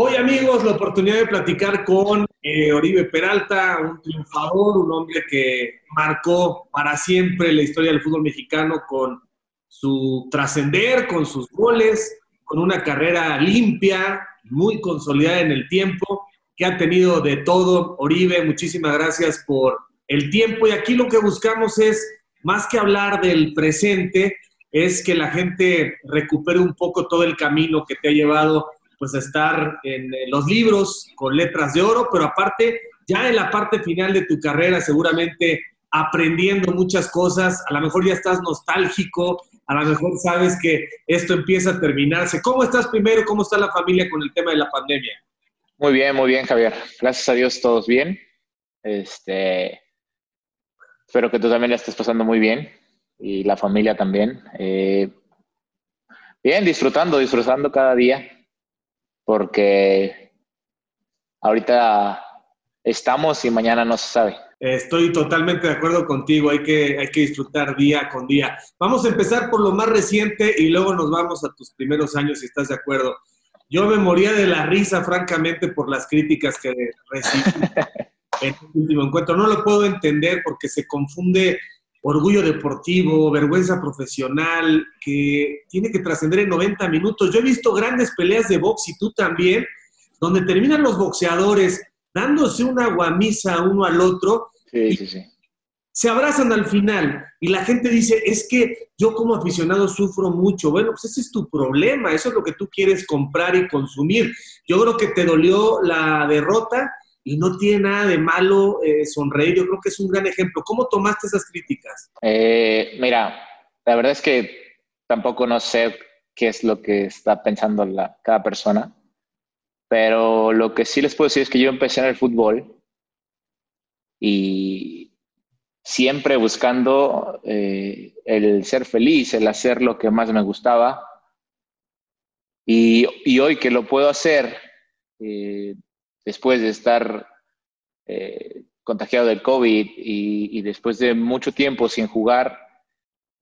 Hoy, amigos, la oportunidad de platicar con eh, Oribe Peralta, un triunfador, un hombre que marcó para siempre la historia del fútbol mexicano con su trascender, con sus goles, con una carrera limpia, muy consolidada en el tiempo, que ha tenido de todo. Oribe, muchísimas gracias por el tiempo. Y aquí lo que buscamos es, más que hablar del presente, es que la gente recupere un poco todo el camino que te ha llevado pues estar en eh, los libros con letras de oro, pero aparte, ya en la parte final de tu carrera, seguramente aprendiendo muchas cosas, a lo mejor ya estás nostálgico, a lo mejor sabes que esto empieza a terminarse. ¿Cómo estás primero? ¿Cómo está la familia con el tema de la pandemia? Muy bien, muy bien, Javier. Gracias a Dios, todos bien. Este, espero que tú también la estés pasando muy bien y la familia también. Eh, bien, disfrutando, disfrutando cada día porque ahorita estamos y mañana no se sabe. Estoy totalmente de acuerdo contigo, hay que, hay que disfrutar día con día. Vamos a empezar por lo más reciente y luego nos vamos a tus primeros años, si estás de acuerdo. Yo me moría de la risa, francamente, por las críticas que recibí en el último encuentro. No lo puedo entender porque se confunde orgullo deportivo, vergüenza profesional, que tiene que trascender en 90 minutos. Yo he visto grandes peleas de box y tú también, donde terminan los boxeadores dándose una guamisa uno al otro. Sí, sí, sí. Se abrazan al final y la gente dice, es que yo como aficionado sufro mucho. Bueno, pues ese es tu problema, eso es lo que tú quieres comprar y consumir. Yo creo que te dolió la derrota, y no tiene nada de malo eh, sonreír. Yo creo que es un gran ejemplo. ¿Cómo tomaste esas críticas? Eh, mira, la verdad es que tampoco no sé qué es lo que está pensando la, cada persona, pero lo que sí les puedo decir es que yo empecé en el fútbol y siempre buscando eh, el ser feliz, el hacer lo que más me gustaba. Y, y hoy que lo puedo hacer, después de estar eh, contagiado del COVID y, después de mucho tiempo sin jugar,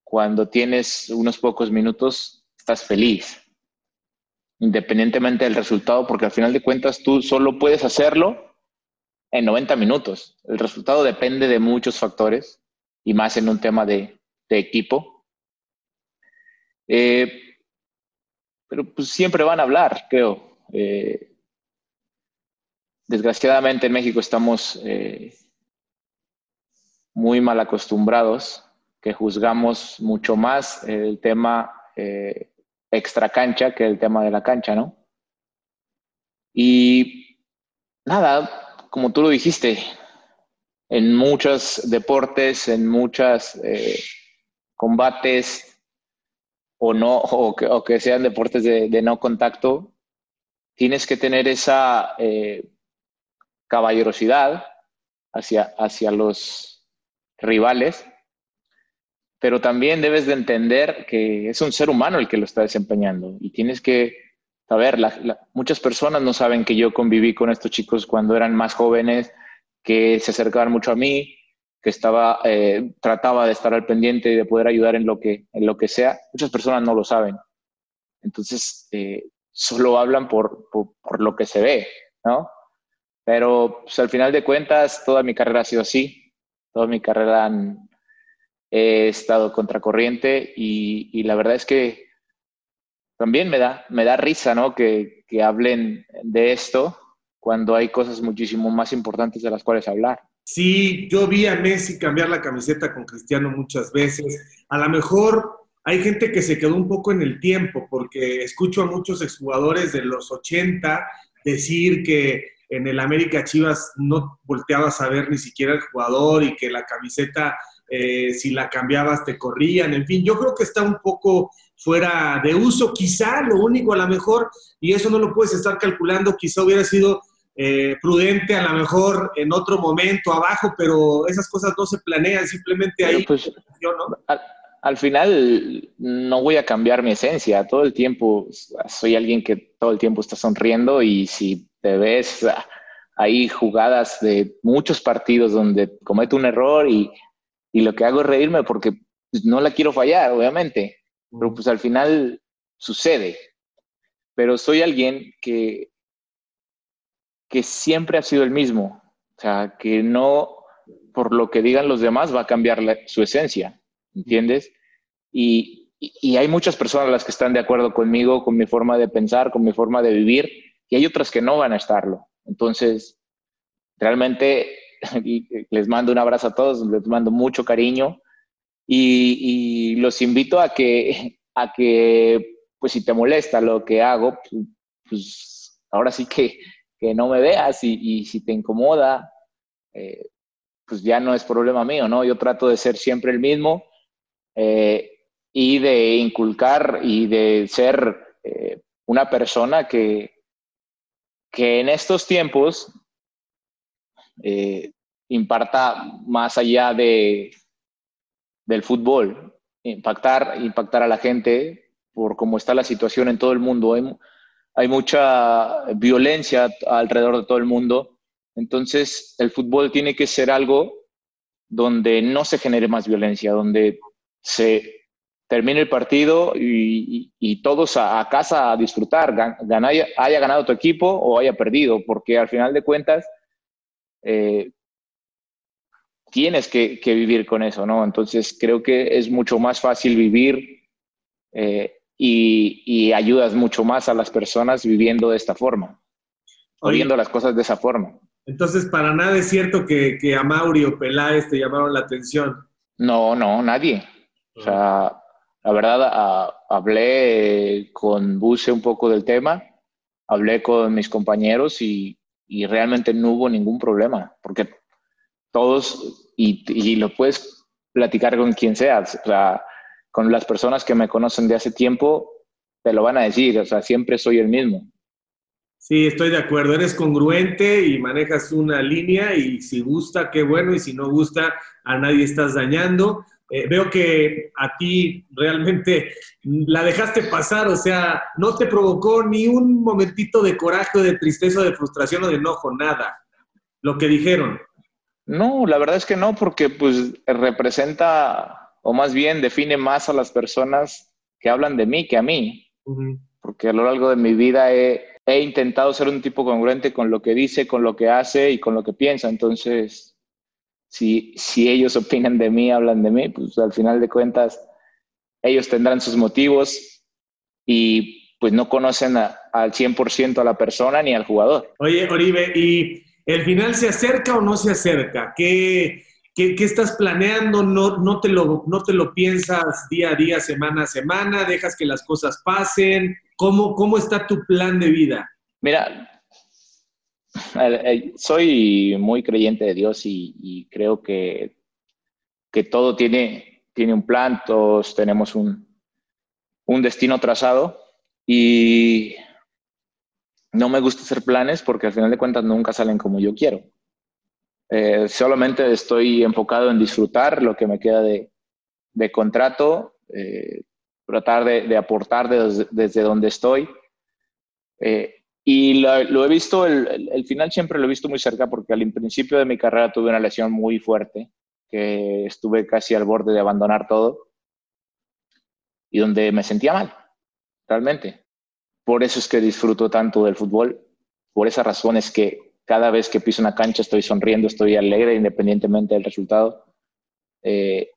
cuando tienes unos pocos minutos, estás feliz, independientemente del resultado, porque al final de cuentas tú solo puedes hacerlo en 90 minutos. El resultado depende de muchos factores y más en un tema de, equipo. Eh, pero pues siempre van a hablar, creo. Eh, desgraciadamente en México estamos eh, muy mal acostumbrados, que juzgamos mucho más el tema eh, extra cancha que el tema de la cancha, ¿no? Y nada, como tú lo dijiste, en muchos deportes, en muchos eh, combates, o no, o que, sean deportes de, no contacto, tienes que tener esa caballerosidad hacia, hacia los rivales, pero también debes de entender que es un ser humano el que lo está desempeñando y tienes que saber, muchas personas no saben que yo conviví con estos chicos cuando eran más jóvenes, que se acercaban mucho a mí, que estaba, eh, trataba de estar al pendiente y de poder ayudar en lo que, en lo que sea. Muchas personas no lo saben. Entonces, eh, solo hablan por, por, por, lo que se ve, ¿no? Pero pues, al final de cuentas, toda mi carrera ha sido así. Toda mi carrera he estado contracorriente y, y la verdad es que también me da, me da risa, ¿no? Que, que hablen de esto cuando hay cosas muchísimo más importantes de las cuales hablar. Sí, yo vi a Messi cambiar la camiseta con Cristiano muchas veces. A lo mejor hay gente que se quedó un poco en el tiempo, porque escucho a muchos exjugadores de los 80 decir que en el América Chivas no volteabas a ver ni siquiera el jugador y que la camiseta, eh, si la cambiabas, te corrían. En fin, yo creo que está un poco fuera de uso, quizá lo único a lo mejor, y eso no lo puedes estar calculando, quizá hubiera sido eh, prudente a lo mejor en otro momento abajo, pero esas cosas no se planean, simplemente ahí. Pues, al, al, final no voy a cambiar mi esencia, todo el tiempo soy alguien que todo el tiempo está sonriendo y si te ves ahí jugadas de muchos partidos donde cometo un error y, lo que hago es reírme porque pues, no la quiero fallar, obviamente, pero pues al final sucede. Pero soy alguien que que siempre ha sido el mismo. O sea, que no por lo que digan los demás va a cambiar su esencia, ¿entiendes? Y, hay muchas personas las que están de acuerdo conmigo, con mi forma de pensar, con mi forma de vivir, y hay otras que no van a estarlo. Entonces, realmente les mando un abrazo a todos, les mando mucho cariño y, los invito a que, a que, pues si te molesta lo que hago, pues, ahora sí que, que, no me veas y, y si te incomoda, eh, pues ya no es problema mío, ¿no? Yo trato de ser siempre el mismo eh, y de inculcar y de ser eh, una persona que, que en estos tiempos imparta más allá de, del fútbol, impactar, impactar a la gente por cómo está la situación en todo el mundo. Hay, mucha violencia alrededor de todo el mundo. Entonces, el fútbol tiene que ser algo donde no se genere más violencia, donde se termine el partido y, todos a, casa a disfrutar, haya ganado tu equipo o haya perdido, porque al final de cuentas eh, tienes que, vivir con eso, ¿no? Entonces creo que es mucho más fácil vivir eh, y, ayudas mucho más a las personas viviendo de esta forma, las cosas de esa forma. Entonces, para nada es cierto que, que a Mauri o Peláez te llamaron la atención. No, no, nadie. O sea, la verdad, hablé con Buse un poco del tema, hablé con mis compañeros y, y realmente no hubo ningún problema, porque todos, y, lo puedes platicar con quien seas, o sea, con las personas que me conocen de hace tiempo, te lo van a decir, o sea, siempre soy el mismo. Sí, estoy de acuerdo, eres congruente y manejas una línea y si gusta, qué bueno, y si no gusta, a nadie estás dañando. Eh, veo que a ti realmente la dejaste pasar, o sea, no te provocó ni un momentito de coraje, de tristeza, de frustración o de enojo, nada. Lo que dijeron. No, la verdad es que no, porque pues representa, o más bien define más a las personas que hablan de mí que a mí. Porque a lo largo de mi vida he, intentado ser un tipo congruente con lo que dice, con lo que hace y con lo que piensa. Entonces, si, si ellos opinan de mí, hablan de mí, pues al final de cuentas, ellos tendrán sus motivos y pues no conocen al 100% a la persona ni al jugador. Oye, Oribe, y ¿El final se acerca o no se acerca? ¿Qué, qué, estás planeando? No, no, te lo, ¿No te lo piensas día a día, semana a semana? ¿Dejas que las cosas pasen? ¿Cómo, cómo está tu plan de vida? Mira, soy muy creyente de Dios y, creo que, que, todo tiene, tiene un plan, todos tenemos un, un destino trazado y no me gusta hacer planes porque al final de cuentas nunca salen como yo quiero. Eh, solamente estoy enfocado en disfrutar lo que me queda de, contrato, eh, tratar de, aportar desde, donde estoy. Eh, y lo, he visto, el, final siempre lo he visto muy cerca porque al principio de mi carrera tuve una lesión muy fuerte, que estuve casi al borde de abandonar todo y donde me sentía mal, realmente. Por eso es que disfruto tanto del fútbol. Por esa razón es que cada vez que piso una cancha estoy sonriendo, estoy alegre independientemente del resultado. Eh,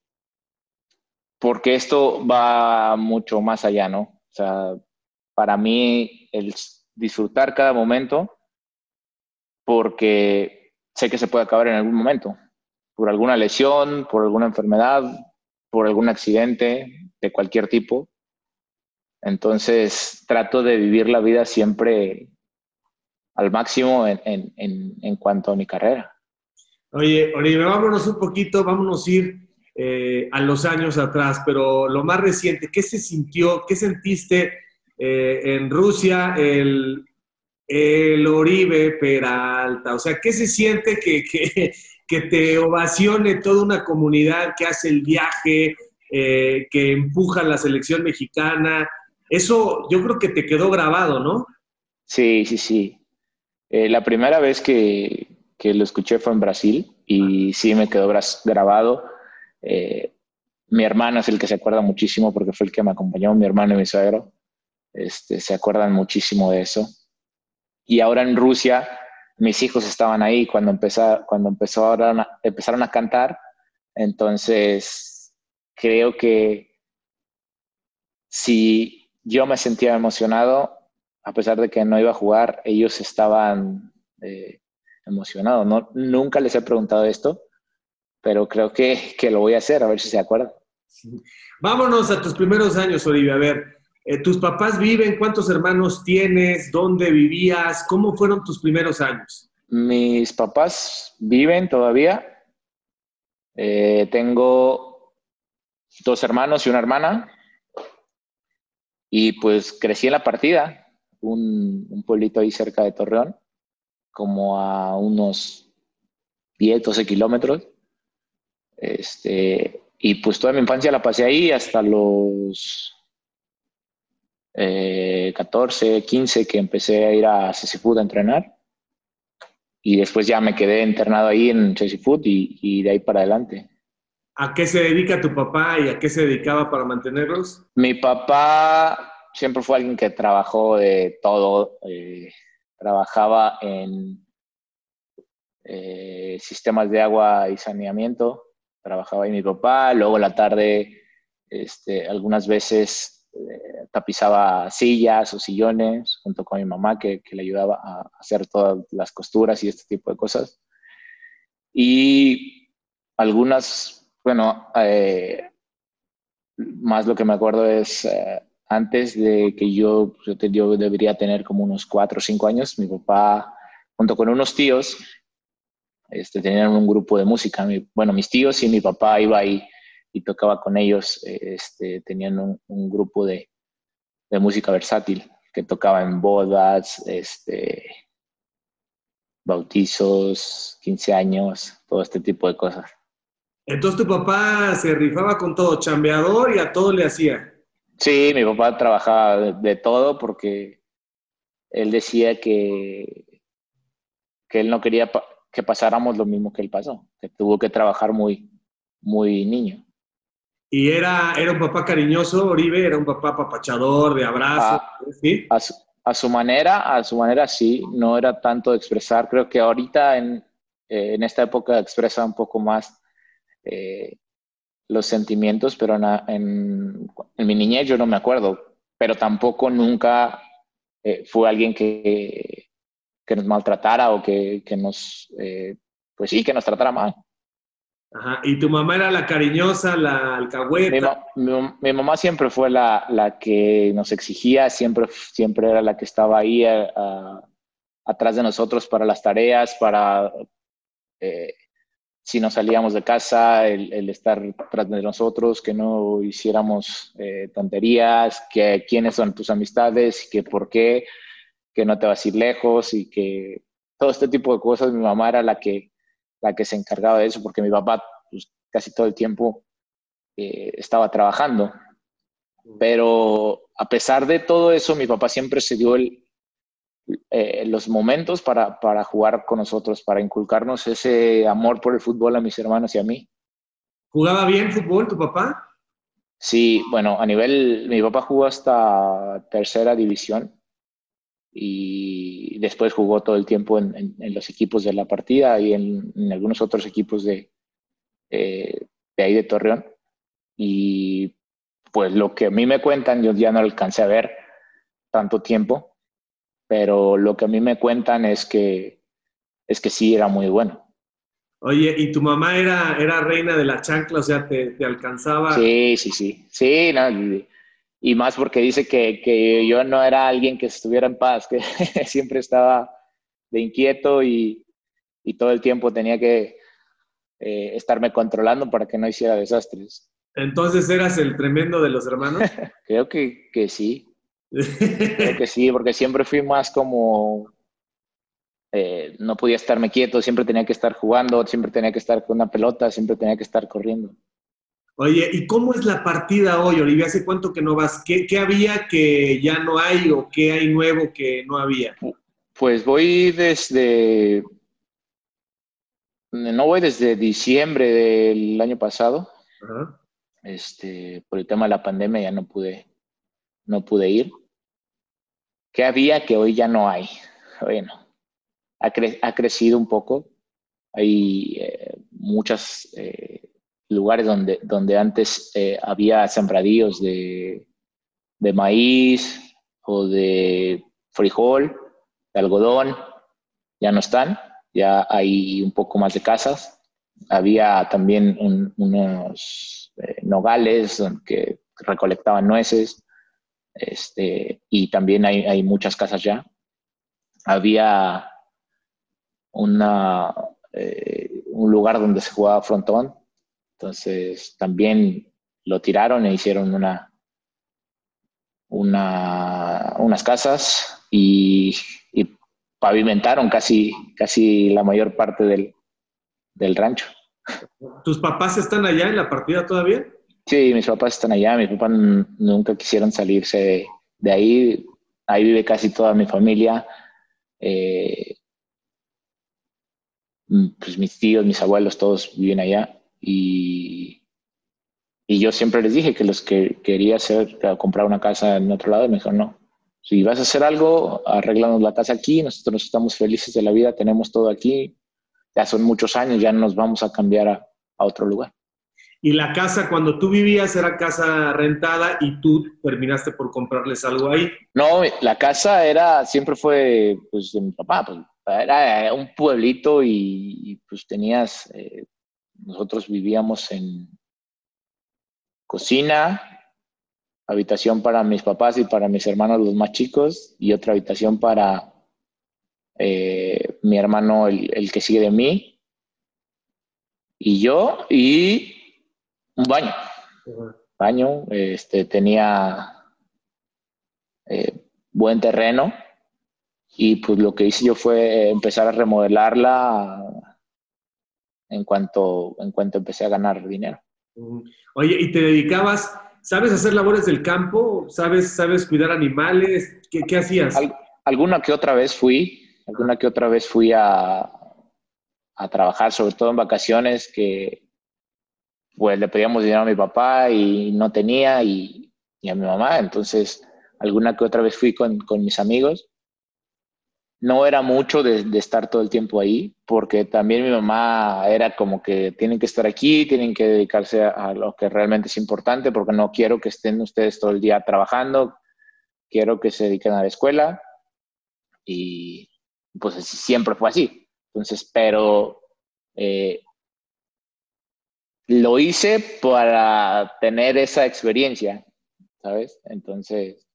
porque esto va mucho más allá, ¿no? O sea, para mí el disfrutar cada momento porque sé que se puede acabar en algún momento, por alguna lesión, por alguna enfermedad, por algún accidente de cualquier tipo. Entonces trato de vivir la vida siempre al máximo en, cuanto a mi carrera. Oye, Oribe, vámonos un poquito, vámonos ir eh, a los años atrás, pero lo más reciente, ¿qué se sintió, qué sentiste eh, en Rusia el, el, Oribe Peralta? O sea, ¿qué se siente que, que, te ovacione toda una comunidad que hace el viaje, eh, que empuja a la selección mexicana? Eso yo creo que te quedó grabado, ¿no? Sí, sí, sí. Eh, la primera vez que, lo escuché fue en Brasil y sí me quedó grabado. Eh, mi hermano es el que se acuerda muchísimo porque fue el que me acompañó, mi hermano y mi suegro. Este, se acuerdan muchísimo de eso. Y ahora en Rusia mis hijos estaban ahí cuando, empezó, cuando empezaron, a, empezaron a cantar. Entonces, creo que si yo me sentía emocionado, a pesar de que no iba a jugar, ellos estaban eh, emocionados. No, nunca les he preguntado esto, pero creo que, que, lo voy a hacer, a ver si se acuerdan. Vámonos a tus primeros años, Olivia. A ver, eh, ¿tus papás viven? ¿Cuántos hermanos tienes? ¿Dónde vivías? ¿Cómo fueron tus primeros años? Mis papás viven todavía. Eh, tengo dos hermanos y una hermana. Y pues crecí en la partida, un, un pueblito ahí cerca de Torreón, como a unos 10, 12 kilómetros. Este, y pues toda mi infancia la pasé ahí hasta los 14, eh, 15 que empecé a ir a Food a entrenar. Y después ya me quedé internado ahí en Food y, y de ahí para adelante. ¿A qué se dedica tu papá y a qué se dedicaba para mantenerlos? Mi papá siempre fue alguien que trabajó de todo. Eh, trabajaba en eh, sistemas de agua y saneamiento, trabajaba ahí mi papá, luego la tarde este, algunas veces eh, tapizaba sillas o sillones junto con mi mamá que, le ayudaba a hacer todas las costuras y este tipo de cosas. Y algunas, bueno, eh, más lo que me acuerdo es eh, antes de que yo, yo debería tener como unos cuatro o cinco años, mi papá junto con unos tíos este, tenían un grupo de música. bueno, mis tíos y mi papá iba ahí y tocaba con ellos. Este, tenían un, grupo de, de, música versátil que tocaba en bodas, este, bautizos, 15 años, todo este tipo de cosas. Entonces tu papá se rifaba con todo, chambeador y a todo le hacía. Sí, mi papá trabajaba de todo porque él decía que, que él no quería que pasáramos lo mismo que él pasó, que tuvo que trabajar muy, muy niño. ¿Y era, era un papá cariñoso, Oribe? ¿Era un papá papachador, de abrazo? A, ¿sí? a, su, manera, a su manera sí, no era tanto de expresar. Creo que ahorita en, eh, en esta época expresa un poco más eh, los sentimientos, pero en, en, en, mi niñez yo no me acuerdo, pero tampoco nunca eh, fue alguien que, que nos maltratara o que, que nos, eh, pues sí, que nos tratara mal. Ajá. ¿Y tu mamá era la cariñosa, la alcahueta? Mi, mamá siempre fue la, la, que nos exigía, siempre, siempre era la que estaba ahí atrás de nosotros para las tareas, para eh, si nos salíamos de casa, el, el, estar atrás de nosotros, que no hiciéramos eh, tonterías, que quiénes son tus amistades, que por qué que no te vas a ir lejos y que todo este tipo de cosas, mi mamá era la que, la que se encargaba de eso, porque mi papá pues, casi todo el tiempo eh, estaba trabajando. Pero a pesar de todo eso, mi papá siempre se dio el, eh, los momentos para, para jugar con nosotros, para inculcarnos ese amor por el fútbol a mis hermanos y a mí. ¿Jugaba bien fútbol tu papá? Sí, bueno, a nivel, mi papá jugó hasta tercera división y después jugó todo el tiempo en, los equipos de la partida y en, algunos otros equipos de, eh, de ahí de Torreón. Y pues lo que a mí me cuentan, yo ya no alcancé a ver tanto tiempo, pero lo que a mí me cuentan es que, es que sí era muy bueno. Oye, ¿y tu mamá era, era reina de la chancla? O sea, ¿te, te alcanzaba? Sí, sí, sí. Sí, no, y más porque dice que, que, yo no era alguien que estuviera en paz, que siempre estaba de inquieto y, y todo el tiempo tenía que eh, estarme controlando para que no hiciera desastres. Entonces, ¿eras el tremendo de los hermanos? Creo que, que sí. Creo que sí, porque siempre fui más como... Eh, no podía estarme quieto, siempre tenía que estar jugando, siempre tenía que estar con una pelota, siempre tenía que estar corriendo. Oye, ¿y cómo es la partida hoy, Olivia? ¿Hace cuánto que no vas? ¿Qué, había que ya no hay o qué hay nuevo que no había? Pues voy desde... No voy desde diciembre del año pasado. Este, por el tema de la pandemia ya no pude, no pude ir. ¿Qué había que hoy ya no hay? Bueno, ha, crecido un poco. Hay eh, muchos eh, lugares donde, donde antes había sembradíos de, de maíz o de frijol, de algodón, ya no están, ya hay un poco más de casas. Había también unos nogales que recolectaban nueces, este, y también hay, hay, muchas casas ya. Había una, eh, un lugar donde se jugaba frontón, entonces también lo tiraron e hicieron una, una, unas casas y, y, pavimentaron casi, casi la mayor parte del, del rancho. ¿Tus papás están allá en la partida todavía? Sí, mis papás están allá, mis papás nunca quisieron salirse de, ahí, ahí vive casi toda mi familia. Eh, mm, pues mis tíos, mis abuelos, todos viven allá. Y, y yo siempre les dije que los que quería hacer, comprar una casa en otro lado, me dijeron, no, si vas a hacer algo, arreglamos la casa aquí, nosotros estamos felices de la vida, tenemos todo aquí, ya son muchos años, ya no nos vamos a cambiar a otro lugar. Y la casa, cuando tú vivías, era casa rentada y tú terminaste por comprarles algo ahí. No, la casa era, siempre fue, pues, de mi papá. Pues, era un pueblito y, pues tenías, eh, nosotros vivíamos en cocina, habitación para mis papás y para mis hermanos los más chicos y otra habitación para eh, mi hermano, el, que sigue de mí, y yo, y un baño. Baño, este, tenía eh, buen terreno y pues lo que hice yo fue empezar a remodelarla en cuanto, en cuanto empecé a ganar dinero. Oye, ¿y te dedicabas, sabes hacer labores del campo? ¿Sabes, sabes cuidar animales? ¿Qué, qué hacías? alguna que otra vez fui, alguna que otra vez fui a, a trabajar, sobre todo en vacaciones, que pues le pedíamos dinero a mi papá y no tenía y, a mi mamá. Entonces, alguna que otra vez fui con, mis amigos. No era mucho de, estar todo el tiempo ahí, porque también mi mamá era como que tienen que estar aquí, tienen que dedicarse a, lo que realmente es importante, porque no quiero que estén ustedes todo el día trabajando, quiero que se dediquen a la escuela. Y pues siempre fue así. Entonces, pero eh, lo hice para tener esa experiencia, ¿sabes? Entonces,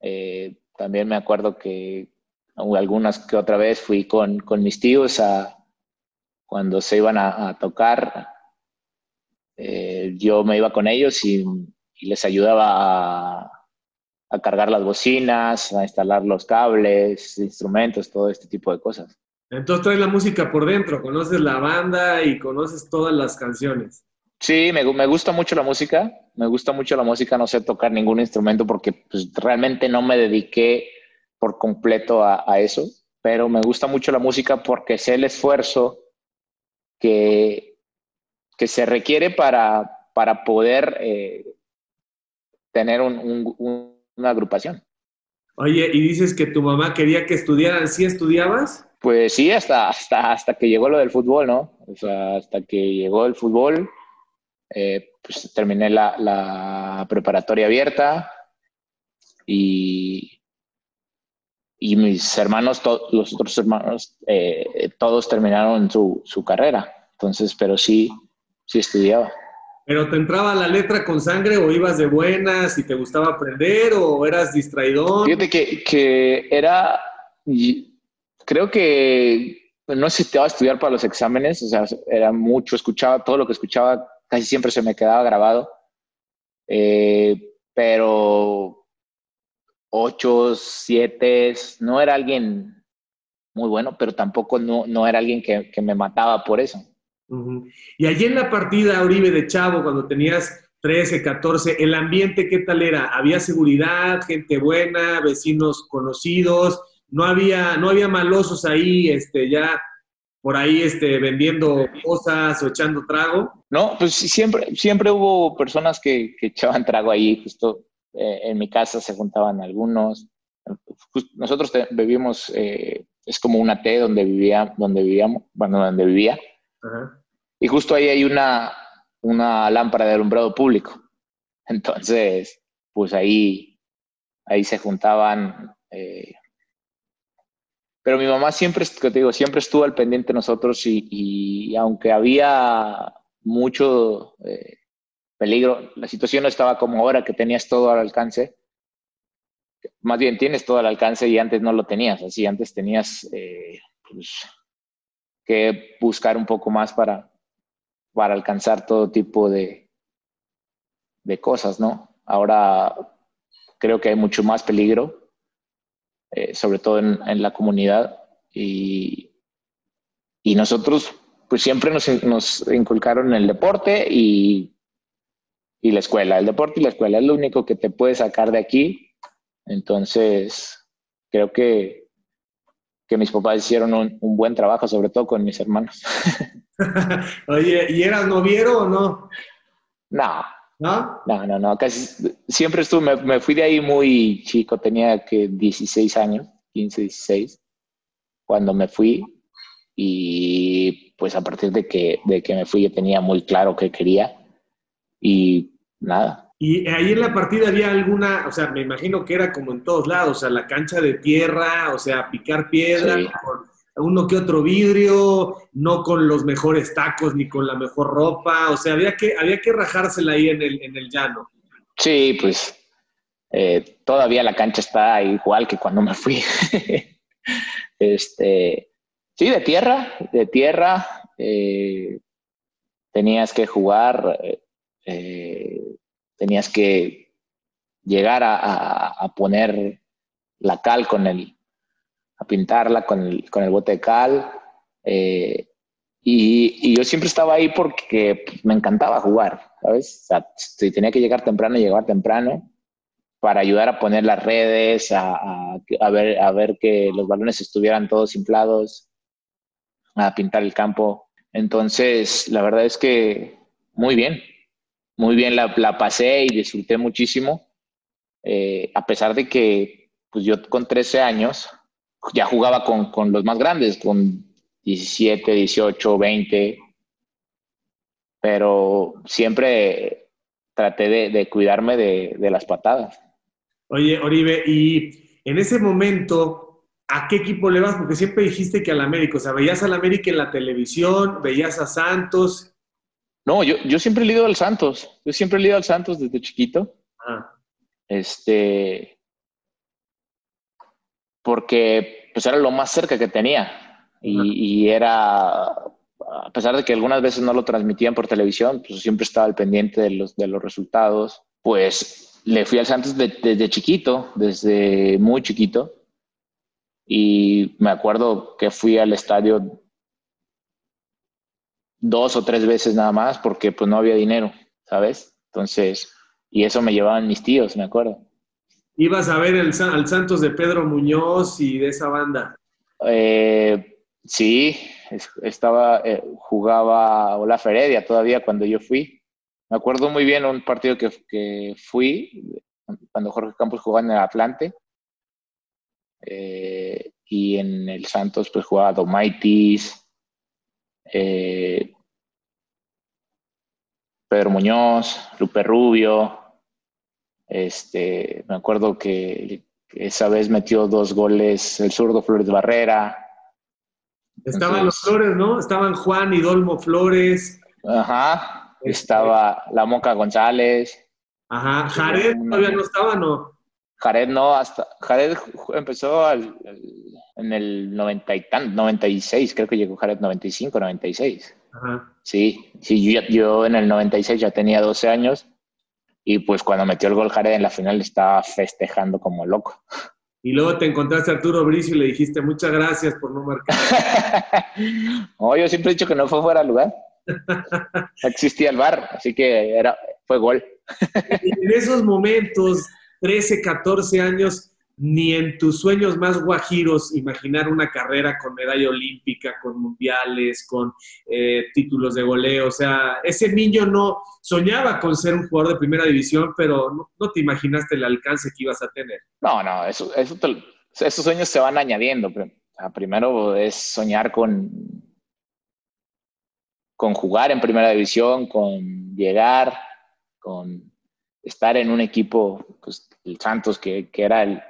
eh, también me acuerdo que algunas que otra vez fui con, mis tíos a cuando se iban a, tocar, eh, yo me iba con ellos y, les ayudaba a, a, cargar las bocinas, a instalar los cables, instrumentos, todo este tipo de cosas. Entonces traes la música por dentro, conoces la banda y conoces todas las canciones. Sí, me, me, gusta mucho la música, me gusta mucho la música, no sé tocar ningún instrumento porque pues, realmente no me dediqué por completo a, eso, pero me gusta mucho la música porque sé el esfuerzo que, que se requiere para, para poder eh, tener una agrupación. Oye, y dices que tu mamá quería que estudiaran, ¿sí estudiabas? Pues sí, hasta, hasta, hasta que llegó lo del fútbol, ¿no? O sea, hasta que llegó el fútbol, eh, pues terminé la, preparatoria abierta y, y mis hermanos, los otros hermanos, eh, todos terminaron su, su, carrera. Entonces, pero sí, sí estudiaba. ¿Pero te entraba la letra con sangre o ibas de buenas y te gustaba aprender o eras distraidor? Fíjate que, que era, creo que no necesitaba estudiar para los exámenes, o sea, era mucho, escuchaba todo lo que escuchaba, casi siempre se me quedaba grabado. Eh, pero ocho, siete, no era alguien muy bueno, pero tampoco no, no era alguien que, que me mataba por eso. Y allí en la partida, Uribe de Chavo, cuando tenías 13, 14, ¿el ambiente qué tal era? ¿Había seguridad, gente buena, vecinos conocidos? ¿No había, no había malosos ahí, este, ya por ahí este, vendiendo cosas o echando trago? No, pues siempre, siempre hubo personas que, echaban trago ahí, justo eh, en mi casa se juntaban algunos. nosotros vivimos eh, es como una T donde vivía, donde vivíamos, bueno, donde vivía. Y justo ahí hay una, una lámpara de alumbrado público. Entonces, pues ahí, ahí se juntaban. Eh, pero mi mamá siempre, te digo, siempre estuvo al pendiente de nosotros y, aunque había mucho eh, peligro, la situación no estaba como ahora que tenías todo al alcance. Más bien tienes todo al alcance y antes no lo tenías. Así, antes tenías eh, pues, que buscar un poco más para, para alcanzar todo tipo de, de cosas, ¿no? Ahora creo que hay mucho más peligro, eh, sobre todo en, la comunidad, y, y, nosotros pues siempre nos, nos inculcaron el deporte y, y, la escuela. El deporte y la escuela es lo único que te puede sacar de aquí. Entonces, creo que, que mis papás hicieron un, un buen trabajo, sobre todo con mis hermanos. Oye, ¿y eras noviero o no? No, ¿No? No, no, no, casi siempre estuve, me, fui de ahí muy chico, tenía que 16 años, 15, 16, cuando me fui y pues a partir de que, de que me fui yo tenía muy claro qué quería y nada. Y ahí en la partida había alguna, o sea, me imagino que era como en todos lados, o sea, la cancha de tierra, o sea, picar piedra, uno que otro vidrio, no con los mejores tacos ni con la mejor ropa, o sea, había que, había que rajársela ahí en el, en el llano. Sí, pues eh, todavía la cancha está igual que cuando me fui. este, sí, de tierra, de tierra, eh, tenías que jugar, eh, tenías que llegar a poner la cal con el, a pintarla con el, con el bote de cal. Eh, y, yo siempre estaba ahí porque me encantaba jugar, ¿sabes? O sea, tenía que llegar temprano, llegaba temprano para ayudar a poner las redes, a, ver, a ver que los balones estuvieran todos inflados, a pintar el campo. Entonces, la verdad es que muy bien, muy bien la, la pasé y disfruté muchísimo, eh, a pesar de que pues yo con 13 años ya jugaba con, con los más grandes, con 17, 18, 20, pero siempre traté de, de cuidarme de, de, las patadas. Oye, Oribe, y en ese momento, ¿a qué equipo le vas? Porque siempre dijiste que al América, o sea, veías al América en la televisión, veías a Santos. No, yo, yo siempre he ido al Santos, yo siempre he ido al Santos desde chiquito. Ah. Este, porque pues era lo más cerca que tenía. Y, era, a pesar de que algunas veces no lo transmitían por televisión, pues siempre estaba al pendiente de los, de los resultados, pues le fui al Santos desde chiquito, desde muy chiquito, y me acuerdo que fui al estadio dos o tres veces nada más porque pues no había dinero, ¿sabes? Entonces, y eso me llevaban mis tíos, me acuerdo. ¿Ibas a ver el, al Santos de Pedro Muñoz y de esa banda? Eh, sí, estaba, eh, jugaba Olaf Heredia todavía cuando yo fui. Me acuerdo muy bien un partido que, que fui cuando Jorge Campos jugaba en el Atlante. Eh, y en el Santos pues jugaba Domaitis, Pedro Muñoz, Lupe Rubio, este, me acuerdo que esa vez metió dos goles el zurdo Flores Barrera. Estaban los Flores, ¿no? Estaban Juan y Dolmo Flores. Ajá. Estaba la Moca González. Ajá. Jared todavía no estaba, ¿no? Jared no, hasta Jared empezó en el 90 y 96, creo que llegó Jared 95, 96. Ajá. Sí, sí, yo, yo en el 96 ya tenía 12 años y pues cuando metió el gol Jared en la final estaba festejando como loco. Y luego te encontraste a Arturo Bricio y le dijiste muchas gracias por no marcar. no, yo siempre he dicho que no fue fuera de lugar. existía el bar, así que era, fue gol. en esos momentos, 13, 14 años, ni en tus sueños más guajiros imaginar una carrera con medalla olímpica, con mundiales, con eh, títulos de goleo. O sea, ese niño no soñaba con ser un jugador de primera división, pero no, te imaginaste el alcance que ibas a tener. No, no, eso, eso esos sueños se van añadiendo. primero es soñar con, con jugar en primera división, con llegar, con estar en un equipo, pues el Santos, que, era el,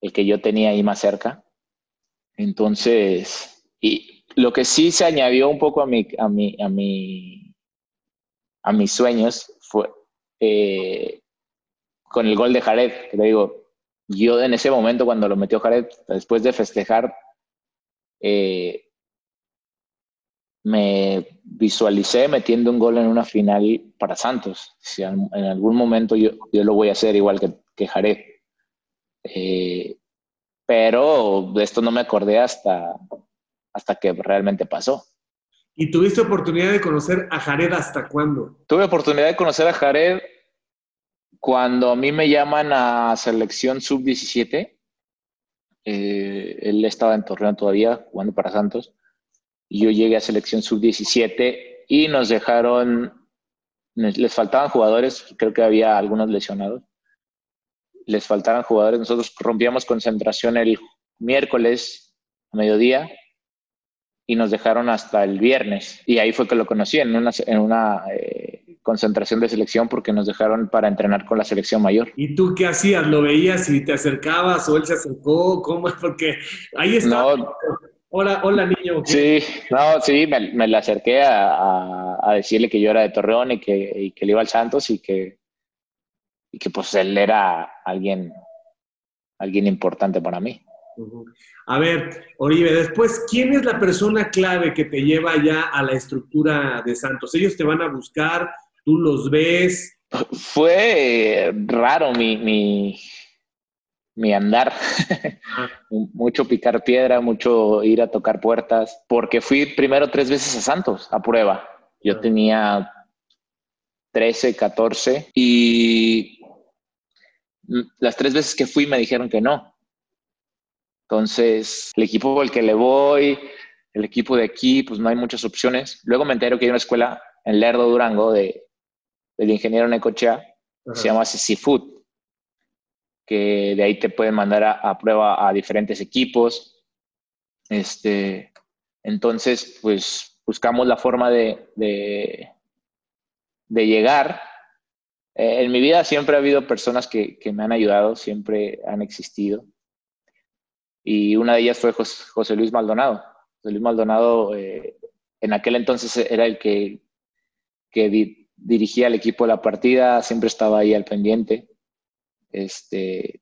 el, que yo tenía ahí más cerca. Entonces, y lo que sí se añadió un poco a mi, a mi, a mi, a mis sueños fue eh, con el gol de Jared, que le digo, yo en ese momento cuando lo metió Jared, después de festejar, eh, me visualicé metiendo un gol en una final para Santos. Si en algún momento yo, yo lo voy a hacer igual que, que Jared. Eh, pero de esto no me acordé hasta, hasta que realmente pasó. ¿Y tuviste oportunidad de conocer a Jared hasta cuándo? Tuve oportunidad de conocer a Jared cuando a mí me llaman a selección sub-17. Eh, él estaba en Torreón todavía, jugando para Santos yo llegué a selección sub-17 y nos dejaron, les faltaban jugadores, creo que había algunos lesionados, les faltaban jugadores, nosotros rompíamos concentración el miércoles a mediodía y nos dejaron hasta el viernes y ahí fue que lo conocí en una, en una eh, concentración de selección porque nos dejaron para entrenar con la selección mayor. ¿Y tú qué hacías? ¿Lo veías y te acercabas o él se acercó? ¿Cómo? Porque ahí está. Hola, hola niño. Sí, no, sí, me, le acerqué a, decirle que yo era de Torreón y que, le iba al Santos y que, y que pues él era alguien, alguien importante para mí. A ver, Oribe, después, ¿quién es la persona clave que te lleva ya a la estructura de Santos? Ellos te van a buscar, tú los ves. Fue raro mi, mi, mi andar, mucho picar piedra, mucho ir a tocar puertas, porque fui primero tres veces a Santos a prueba. Yo tenía 13, 14 y las tres veces que fui me dijeron que no. Entonces, el equipo al que le voy, el equipo de aquí, pues no hay muchas opciones. Luego me entero que hay una escuela en Lerdo, Durango, de, del ingeniero Necochea, se llama Seafood que de ahí te pueden mandar a, prueba a diferentes equipos. Este, entonces, pues buscamos la forma de, de, llegar. Eh, en mi vida siempre ha habido personas que, me han ayudado, siempre han existido. Y una de ellas fue José, Luis Maldonado. José Luis Maldonado eh, en aquel entonces era el que, que dirigía el equipo de la partida, siempre estaba ahí al pendiente. Este,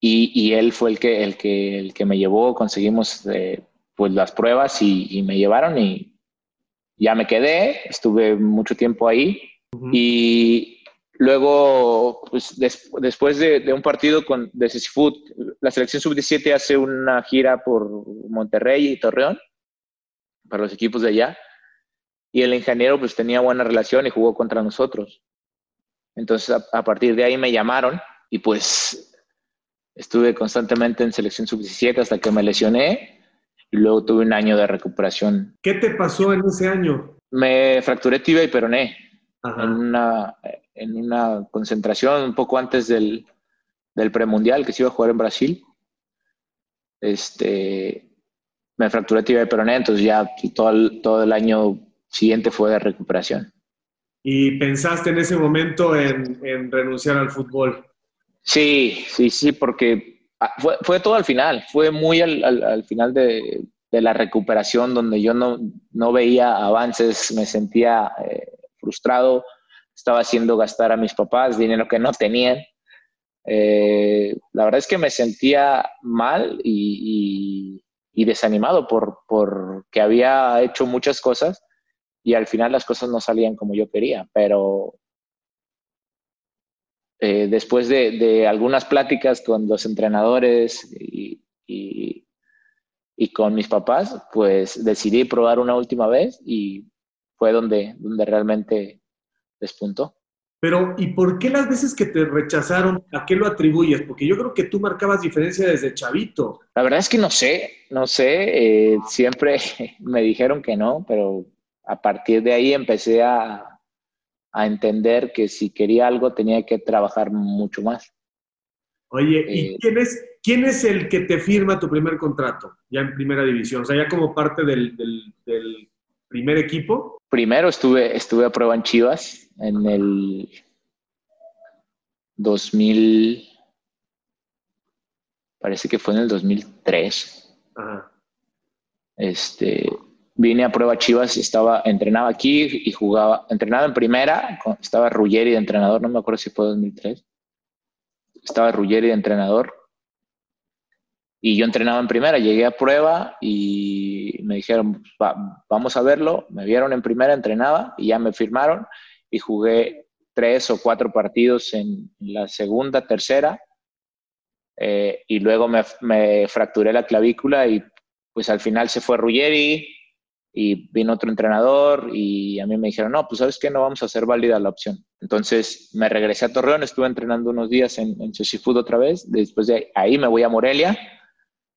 y, él fue el que, el, que, el que me llevó, conseguimos eh, pues las pruebas y, me llevaron y ya me quedé, estuve mucho tiempo ahí y luego, pues después de, un partido con, de Food, la selección sub-17 hace una gira por Monterrey y Torreón para los equipos de allá y el ingeniero pues tenía buena relación y jugó contra nosotros. Entonces, a, partir de ahí me llamaron y pues estuve constantemente en selección sub-17 hasta que me lesioné y luego tuve un año de recuperación. ¿Qué te pasó en ese año? Me fracturé tibia y peroné en una, en una concentración un poco antes del, del premundial que se iba a jugar en Brasil. Este, me fracturé tibia y peroné, entonces ya todo el, todo el año siguiente fue de recuperación. ¿Y pensaste en ese momento en, renunciar al fútbol? Sí, sí, sí, porque ah, fue, todo al final, fue muy al, final de, la recuperación donde yo no, no veía avances, me sentía eh, frustrado, estaba haciendo gastar a mis papás dinero que no tenían. Eh, la verdad es que me sentía mal y, y, desanimado por, por que había hecho muchas cosas y al final las cosas no salían como yo quería, pero eh, después de, algunas pláticas con los entrenadores y, con mis papás, pues decidí probar una última vez y fue donde, donde realmente despuntó. Pero, ¿y por qué las veces que te rechazaron, a qué lo atribuyes? Porque yo creo que tú marcabas diferencia desde chavito. La verdad es que no sé, no sé, eh, siempre me dijeron que no, pero a partir de ahí empecé a, entender que si quería algo tenía que trabajar mucho más. Oye, ¿y eh, quién, es, ¿quién es el que te firma tu primer contrato ya en primera división? O sea, ya como parte del, del primer equipo. Primero estuve, estuve a prueba en Chivas en el 2000, parece que fue en el 2003. Ajá. Este, vine a prueba Chivas, estaba, entrenaba aquí y jugaba, entrenaba en primera, estaba Ruggeri de entrenador, no me acuerdo si fue 2003. Estaba Ruggeri de entrenador y yo entrenaba en primera, llegué a prueba y me dijeron, vamos a verlo, me vieron en primera, entrenaba y ya me firmaron y jugué tres o cuatro partidos en la segunda, tercera, eh, y luego me, me, fracturé la clavícula y pues al final se fue Ruggeri y vino otro entrenador y a mí me dijeron, no, pues sabes que no vamos a hacer válida la opción. Entonces me regresé a Torreón, estuve entrenando unos días en, en Food otra vez, después de ahí me voy a Morelia.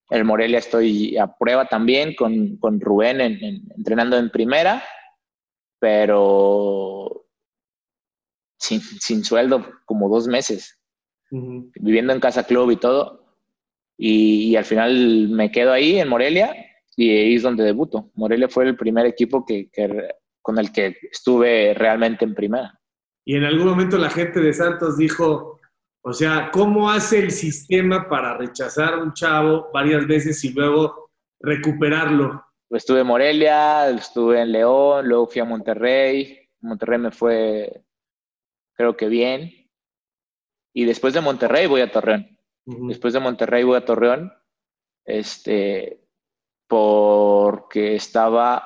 El Morelia estoy a prueba también con, con Rubén entrenando en primera, pero sin, sin sueldo como dos meses, viviendo en casa club y todo. Y, al final me quedo ahí en Morelia y ahí es donde debuto. Morelia fue el primer equipo que, con el que estuve realmente en primera. Y en algún momento la gente de Santos dijo, o sea, ¿cómo hace el sistema para rechazar a un chavo varias veces y luego recuperarlo? Estuve en Morelia, estuve en León, luego fui a Monterrey. Monterrey me fue, creo que bien. Y después de Monterrey voy a Torreón. Después de Monterrey voy a Torreón, este, porque estaba...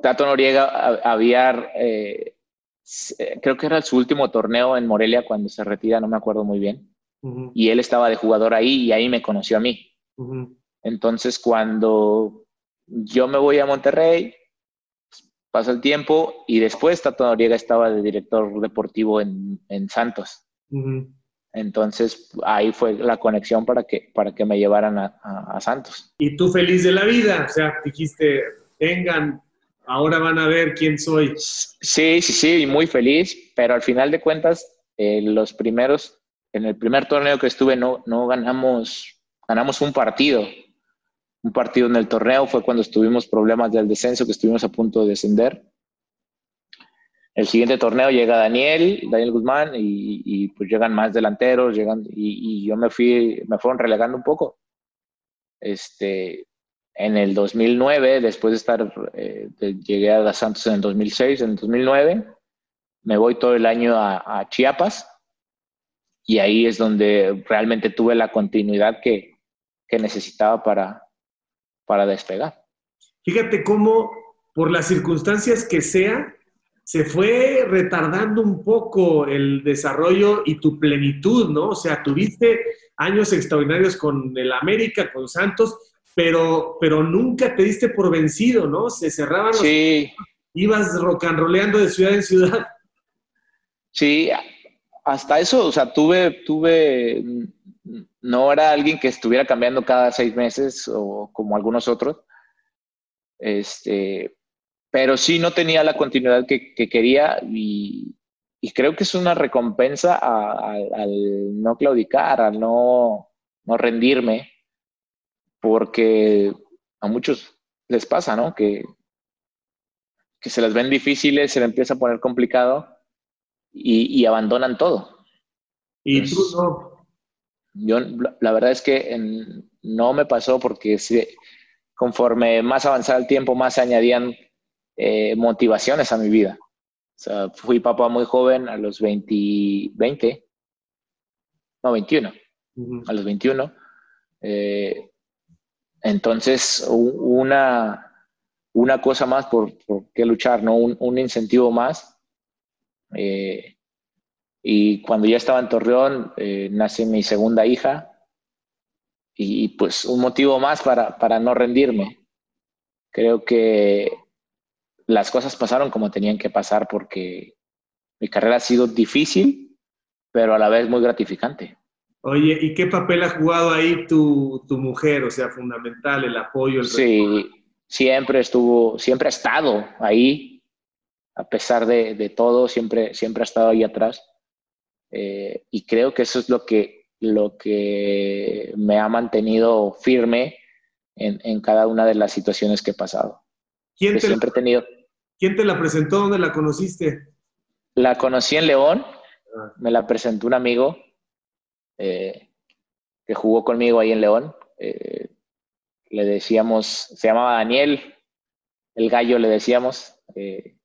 Tato Noriega había, eh, creo que era su último torneo en Morelia cuando se retira, no me acuerdo muy bien. Y él estaba de jugador ahí y ahí me conoció a mí. Entonces, cuando yo me voy a Monterrey, pasa el tiempo y después Tato Noriega estaba de director deportivo en, en Santos. Entonces ahí fue la conexión para que, para que me llevaran a, Santos. Y tú feliz de la vida, o sea, dijiste, vengan, ahora van a ver quién soy. Sí, sí, sí, muy feliz, pero al final de cuentas, eh, los primeros, en el primer torneo que estuve no, no ganamos, ganamos un partido. Un partido en el torneo fue cuando estuvimos problemas del descenso, que estuvimos a punto de descender el siguiente torneo llega Daniel, Daniel Guzmán, y, pues llegan más delanteros, llegan, y, yo me fui, me fueron relegando un poco. Este, en el 2009, después de estar, eh, llegué a Santos en el 2006, en el 2009, me voy todo el año a, Chiapas, y ahí es donde realmente tuve la continuidad que, que necesitaba para, para despegar. Fíjate cómo, por las circunstancias que sea, se fue retardando un poco el desarrollo y tu plenitud, ¿no? O sea, tuviste años extraordinarios con el América, con Santos, pero, pero nunca te diste por vencido, ¿no? Se cerraban los... Sí. Ibas rocanroleando de ciudad en ciudad. Sí, hasta eso, o sea, tuve, tuve, no era alguien que estuviera cambiando cada seis meses o como algunos otros. Este, pero sí no tenía la continuidad que, quería y, creo que es una recompensa al no claudicar, al no, no, rendirme, porque a muchos les pasa, ¿no? Que, que se les ven difíciles, se les empieza a poner complicado y, abandonan todo. ¿Y tú no? Yo, la verdad es que no me pasó porque conforme más avanzaba el tiempo, más se añadían eh, motivaciones a mi vida. O sea, fui papá muy joven, a los 20, 20 no, 21, a los 21. Eh, entonces, una, una cosa más por, por qué luchar, ¿no? Un, incentivo más. Eh, y cuando ya estaba en Torreón, nace mi segunda hija. Y, pues un motivo más para, para no rendirme. Creo que las cosas pasaron como tenían que pasar porque mi carrera ha sido difícil, pero a la vez muy gratificante. Oye, ¿y qué papel ha jugado ahí tu, mujer? O sea, fundamental, el apoyo. El sí, siempre estuvo, siempre ha estado ahí, a pesar de, todo, siempre, siempre ha estado ahí atrás. Eh, y creo que eso es lo que lo que me ha mantenido firme en, cada una de las situaciones que he pasado. ¿Quién te, siempre he tenido. ¿Quién te la presentó? ¿Dónde la conociste? La conocí en León, ah. me la presentó un amigo eh, que jugó conmigo ahí en León. Eh, le decíamos, se llamaba Daniel, el gallo le decíamos. Eh,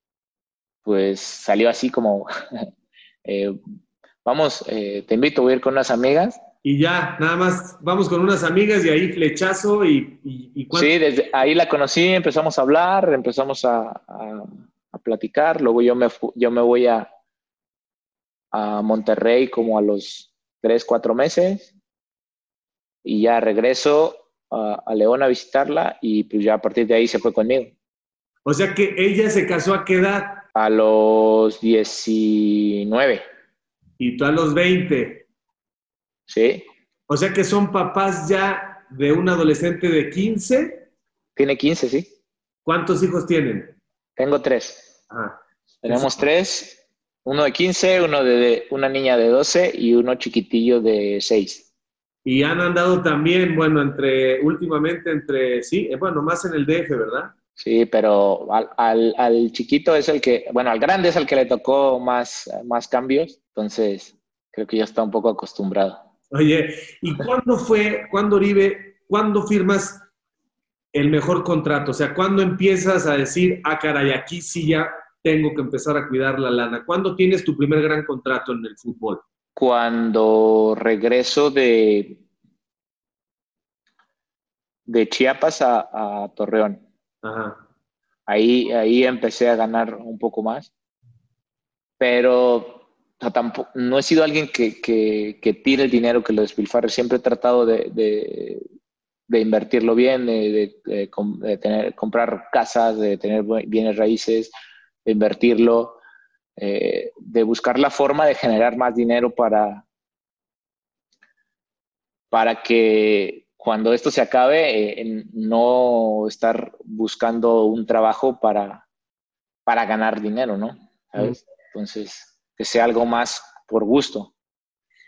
pues salió así como, vamos, te invito a ir con unas amigas y ya, nada más vamos con unas amigas y ahí flechazo y... sí, desde ahí la conocí, empezamos a hablar, empezamos a, platicar, luego yo me, yo me voy a, a Monterrey como a los tres, cuatro meses y ya regreso a, a, León a visitarla y pues ya a partir de ahí se fue conmigo. O sea que ella se casó a qué edad? A los 19. ¿Y tú a los 20? Sí. O sea que son papás ya de un adolescente de 15. Tiene 15, sí. ¿Cuántos hijos tienen? Tengo tres. Tenemos tres, uno de 15, uno de, una niña de 12 y uno chiquitillo de 6. Y han andado también, bueno, entre, últimamente entre, sí, eh, bueno, más en el DF, ¿verdad? Sí, pero al, al, chiquito es el que, bueno, al grande es el que le tocó más, más cambios, entonces creo que ya está un poco acostumbrado. Oye, ¿y cuándo fue, cuándo Oribe, cuándo firmas el mejor contrato? O sea, ¿cuándo empiezas a decir, ah, caray, aquí sí ya tengo que empezar a cuidar la lana? ¿Cuándo tienes tu primer gran contrato en el fútbol? Cuando regreso de, de Chiapas a, Torreón. Ahí, ahí empecé a ganar un poco más. Pero tampoco, no he sido alguien que, que, tire el dinero, que lo despilfarre. Siempre he tratado de, invertirlo bien, de, tener, comprar casas, de tener bienes raíces, de invertirlo, eh, de buscar la forma de generar más dinero para, para que cuando esto se acabe, eh, no estar buscando un trabajo para, para ganar dinero, ¿no? Entonces que sea algo más por gusto.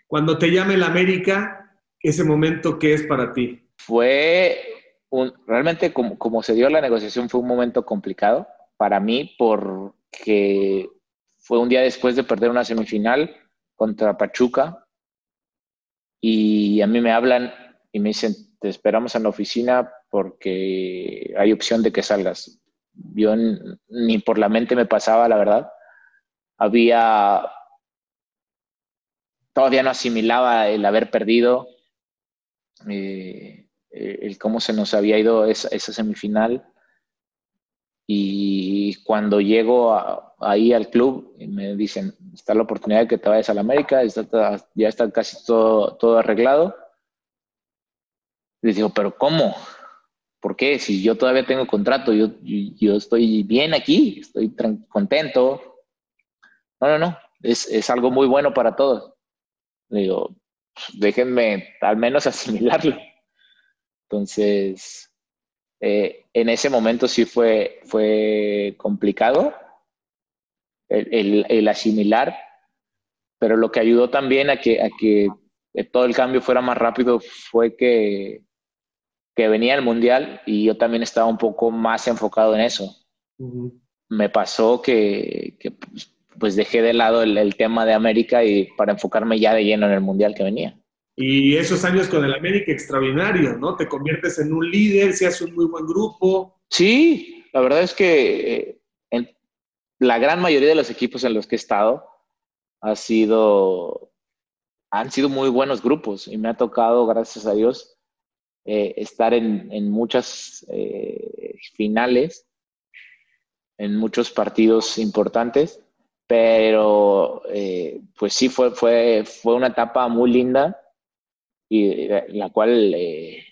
Cuando te llame la América, ese momento, ¿qué es para ti? Fue un, realmente como, como se dio la negociación, fue un momento complicado para mí porque fue un día después de perder una semifinal contra Pachuca y a mí me hablan y me dicen, te esperamos en la oficina porque hay opción de que salgas. Yo ni por la mente me pasaba, la verdad había, todavía no asimilaba el haber perdido, eh, el cómo se nos había ido esa, semifinal. Y cuando llego ahí al club, me dicen, está la oportunidad de que te vayas a América, ya está casi todo, todo arreglado. Les digo, pero ¿cómo? ¿Por qué? Si yo todavía tengo contrato, yo, yo estoy bien aquí, estoy contento, no, no, no, es, algo muy bueno para todos. Digo, déjenme al menos asimilarlo. Entonces, eh, en ese momento sí fue, fue complicado el, asimilar, pero lo que ayudó también a que, a que todo el cambio fuera más rápido fue que, que venía el mundial y yo también estaba un poco más enfocado en eso. Me pasó que, que pues, pues dejé de lado el, tema de América y para enfocarme ya de lleno en el Mundial que venía. Y esos años con el América extraordinario, ¿no? Te conviertes en un líder, se hace un muy buen grupo. Sí, la verdad es que eh, en la gran mayoría de los equipos en los que he estado ha sido, han sido muy buenos grupos y me ha tocado, gracias a Dios, eh, estar en, en muchas eh, finales, en muchos partidos importantes pero eh, pues sí, fue, fue, fue una etapa muy linda y la cual eh,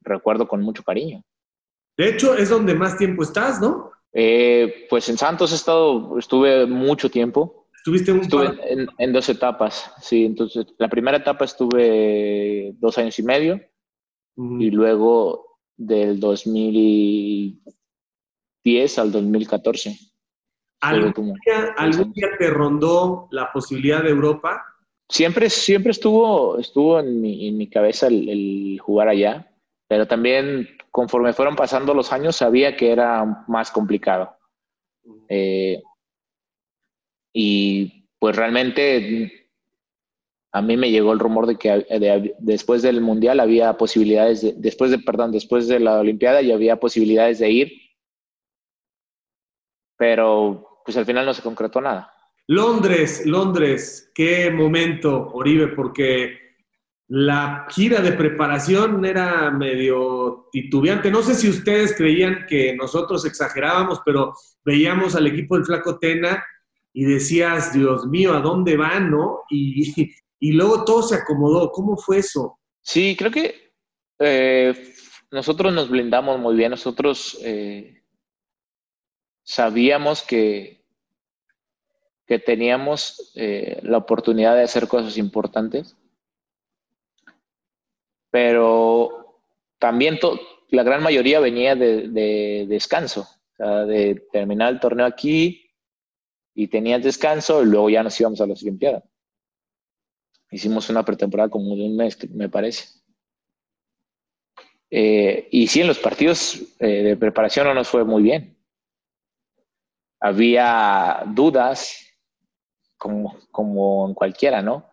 recuerdo con mucho cariño. De hecho, es donde más tiempo estás, ¿no? Eh, pues en Santos he estado, estuve mucho tiempo. ¿Estuviste un estuve en, dos etapas, sí. Entonces, la primera etapa estuve dos años y medio y luego del 2010 al 2014. ¿Algún día, te rondó la posibilidad de Europa? siempre, siempre estuvo, estuvo en mi, en mi cabeza el, jugar allá, pero también conforme fueron pasando los años sabía que era más complicado. Eh, y pues realmente a mí me llegó el rumor de que después del mundial había posibilidades, de, después de, perdón, después de la Olimpiada ya había posibilidades de ir, pero pues al final no se concretó nada. Londres, Londres, qué momento, Oribe, porque la gira de preparación era medio titubeante. No sé si ustedes creían que nosotros exagerábamos, pero veíamos al equipo del Flaco Tena y decías, Dios mío, ¿a dónde van, no? Y, luego todo se acomodó. ¿Cómo fue eso? Sí, creo que eh, nosotros nos blindamos muy bien. Nosotros eh, sabíamos que, que teníamos eh, la oportunidad de hacer cosas importantes, pero también la gran mayoría venía de, descanso, de terminar el torneo aquí y tenías descanso y luego ya nos íbamos a las Olimpiadas. Hicimos una pretemporada como de un mes, me parece. Eh, y sí, en los partidos eh, de preparación no nos fue muy bien. Había dudas, como, como en cualquiera, ¿no?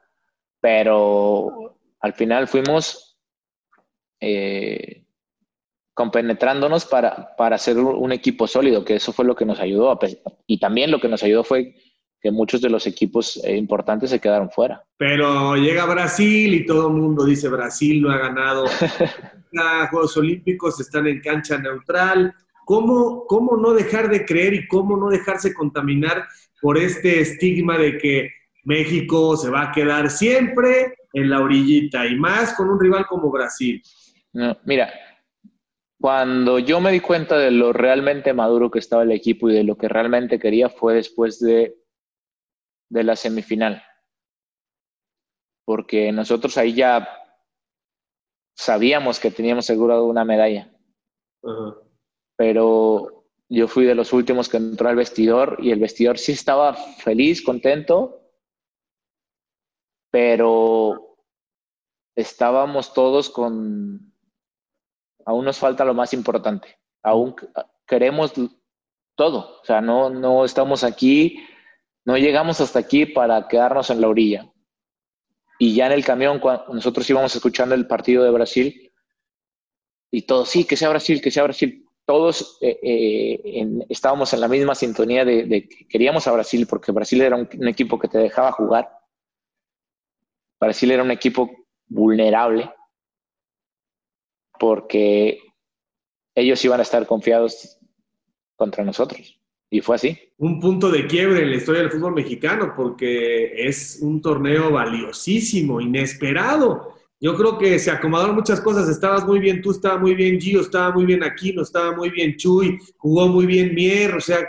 Pero al final fuimos eh, compenetrándonos para, para hacer un equipo sólido, que eso fue lo que nos ayudó. Y también lo que nos ayudó fue que muchos de los equipos eh, importantes se quedaron fuera. Pero llega Brasil y todo el mundo dice Brasil no ha ganado Juegos Olímpicos, están en cancha neutral. ¿Cómo, ¿Cómo no dejar de creer y cómo no dejarse contaminar por este estigma de que México se va a quedar siempre en la orillita y más con un rival como Brasil. mira, cuando yo me di cuenta de lo realmente maduro que estaba el equipo y de lo que realmente quería fue después de, de la semifinal. Porque nosotros ahí ya sabíamos que teníamos asegurado una medalla. Pero yo fui de los últimos que entró al vestidor y el vestidor sí estaba feliz, contento, pero estábamos todos con... Aún nos falta lo más importante, aún queremos todo, o sea, no, no estamos aquí, no llegamos hasta aquí para quedarnos en la orilla. Y ya en el camión, cuando nosotros íbamos escuchando el partido de Brasil, y todos, sí, que sea Brasil, que sea Brasil todos eh, eh, estábamos en la misma sintonía de, que queríamos a Brasil, porque Brasil era un, equipo que te dejaba jugar. Brasil era un equipo vulnerable, porque ellos iban a estar confiados contra nosotros. Y fue así. Un punto de quiebre en la historia del fútbol mexicano, porque es un torneo valiosísimo, inesperado yo creo que se acomodaron muchas cosas. Estabas muy bien tú, estaba muy bien Gio, estaba muy bien Aquino, estaba muy bien Chuy, jugó muy bien Mier, o sea,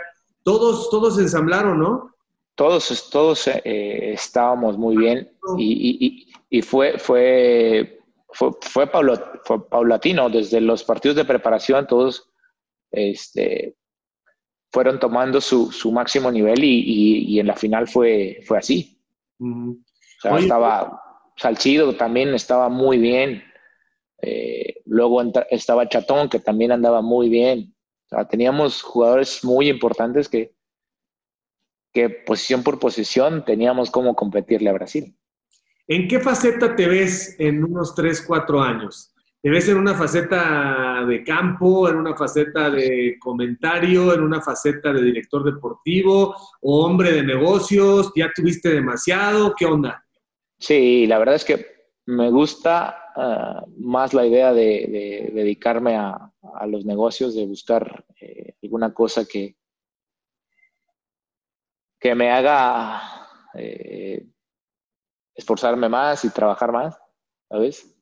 todos, todos se ensamblaron, ¿no? Todos, todos eh, estábamos muy bien y, fue, fue, fue, paulatino. Desde los partidos de preparación, todos este, fueron tomando su, máximo nivel y, en la final fue, fue así. estaba Salcido también estaba muy bien. Eh, luego estaba Chatón, que también andaba muy bien. teníamos jugadores muy importantes que, que posición por posición teníamos cómo competirle a Brasil. ¿En qué faceta te ves en unos 3, 4 años? ¿Te ves en una faceta de campo, en una faceta de comentario, en una faceta de director deportivo o hombre de negocios? ¿Ya tuviste demasiado? ¿Qué onda? Sí, la verdad es que me gusta ah, más la idea de, dedicarme a, los negocios, de buscar eh, alguna cosa que, que me haga eh, esforzarme más y trabajar más, ¿sabes?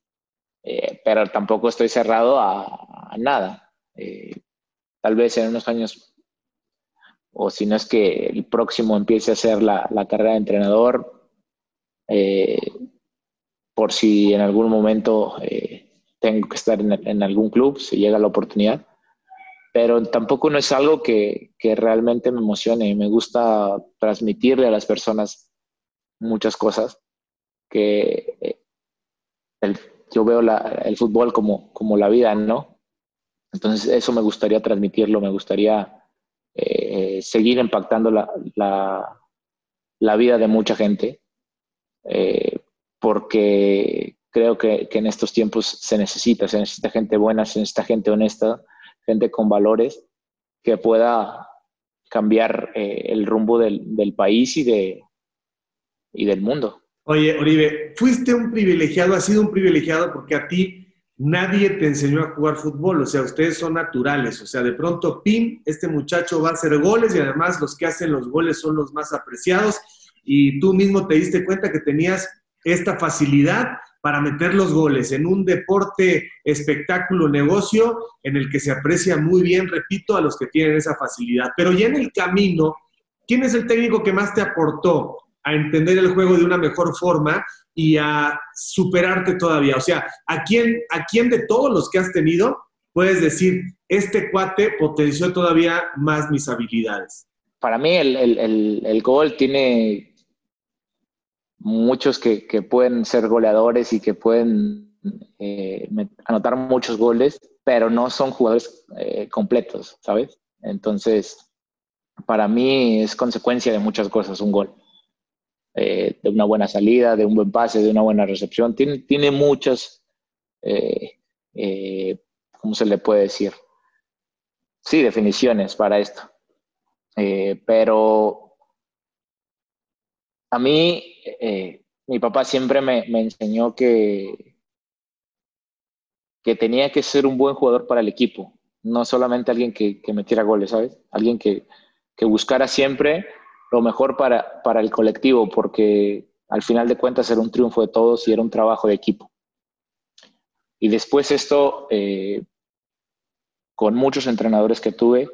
Eh, pero tampoco estoy cerrado a, nada. tal vez en unos años, o si no es que el próximo empiece a hacer la, la carrera de entrenador, eh, por si en algún momento eh, tengo que estar en, algún club, si llega la oportunidad. Pero tampoco no es algo que, que realmente me emocione. Me gusta transmitirle a las personas muchas cosas. que eh, yo veo el fútbol como, como la vida, ¿no? Entonces eso me gustaría transmitirlo, me gustaría eh, seguir impactando la, la, vida de mucha gente, eh, porque creo que, que, en estos tiempos se necesita, se necesita gente buena, se necesita gente honesta, gente con valores que pueda cambiar eh, el rumbo del, del, país y, de, y del mundo. Oye, Oribe, fuiste un privilegiado, has sido un privilegiado porque a ti nadie te enseñó a jugar fútbol, o sea, ustedes son naturales, o sea, de pronto, pim, este muchacho va a hacer goles y además los que hacen los goles son los más apreciados y tú mismo te diste cuenta que tenías esta facilidad para meter los goles en un deporte, espectáculo, negocio en el que se aprecia muy bien, repito, a los que tienen esa facilidad. Pero ya en el camino, ¿quién es el técnico que más te aportó a entender el juego de una mejor forma y a superarte todavía? O sea, ¿a quién, a quién de todos los que has tenido puedes decir, este cuate potenció todavía más mis habilidades? Para mí el, el, el gol tiene muchos que, que, pueden ser goleadores y que pueden eh, anotar muchos goles, pero no son jugadores eh, completos, ¿sabes? Entonces, para mí es consecuencia de muchas cosas un gol. Eh, de una buena salida, de un buen pase, de una buena recepción. Tiene, tiene muchas, ¿cómo se le puede decir? Sí, definiciones para esto. pero a mí, eh, mi papá siempre me, enseñó que, que tenía que ser un buen jugador para el equipo, no solamente alguien que, metiera goles, ¿sabes? Alguien que, que buscara siempre lo mejor para, para, el colectivo, porque al final de cuentas era un triunfo de todos y era un trabajo de equipo. Y después esto, eh, con muchos entrenadores que tuve,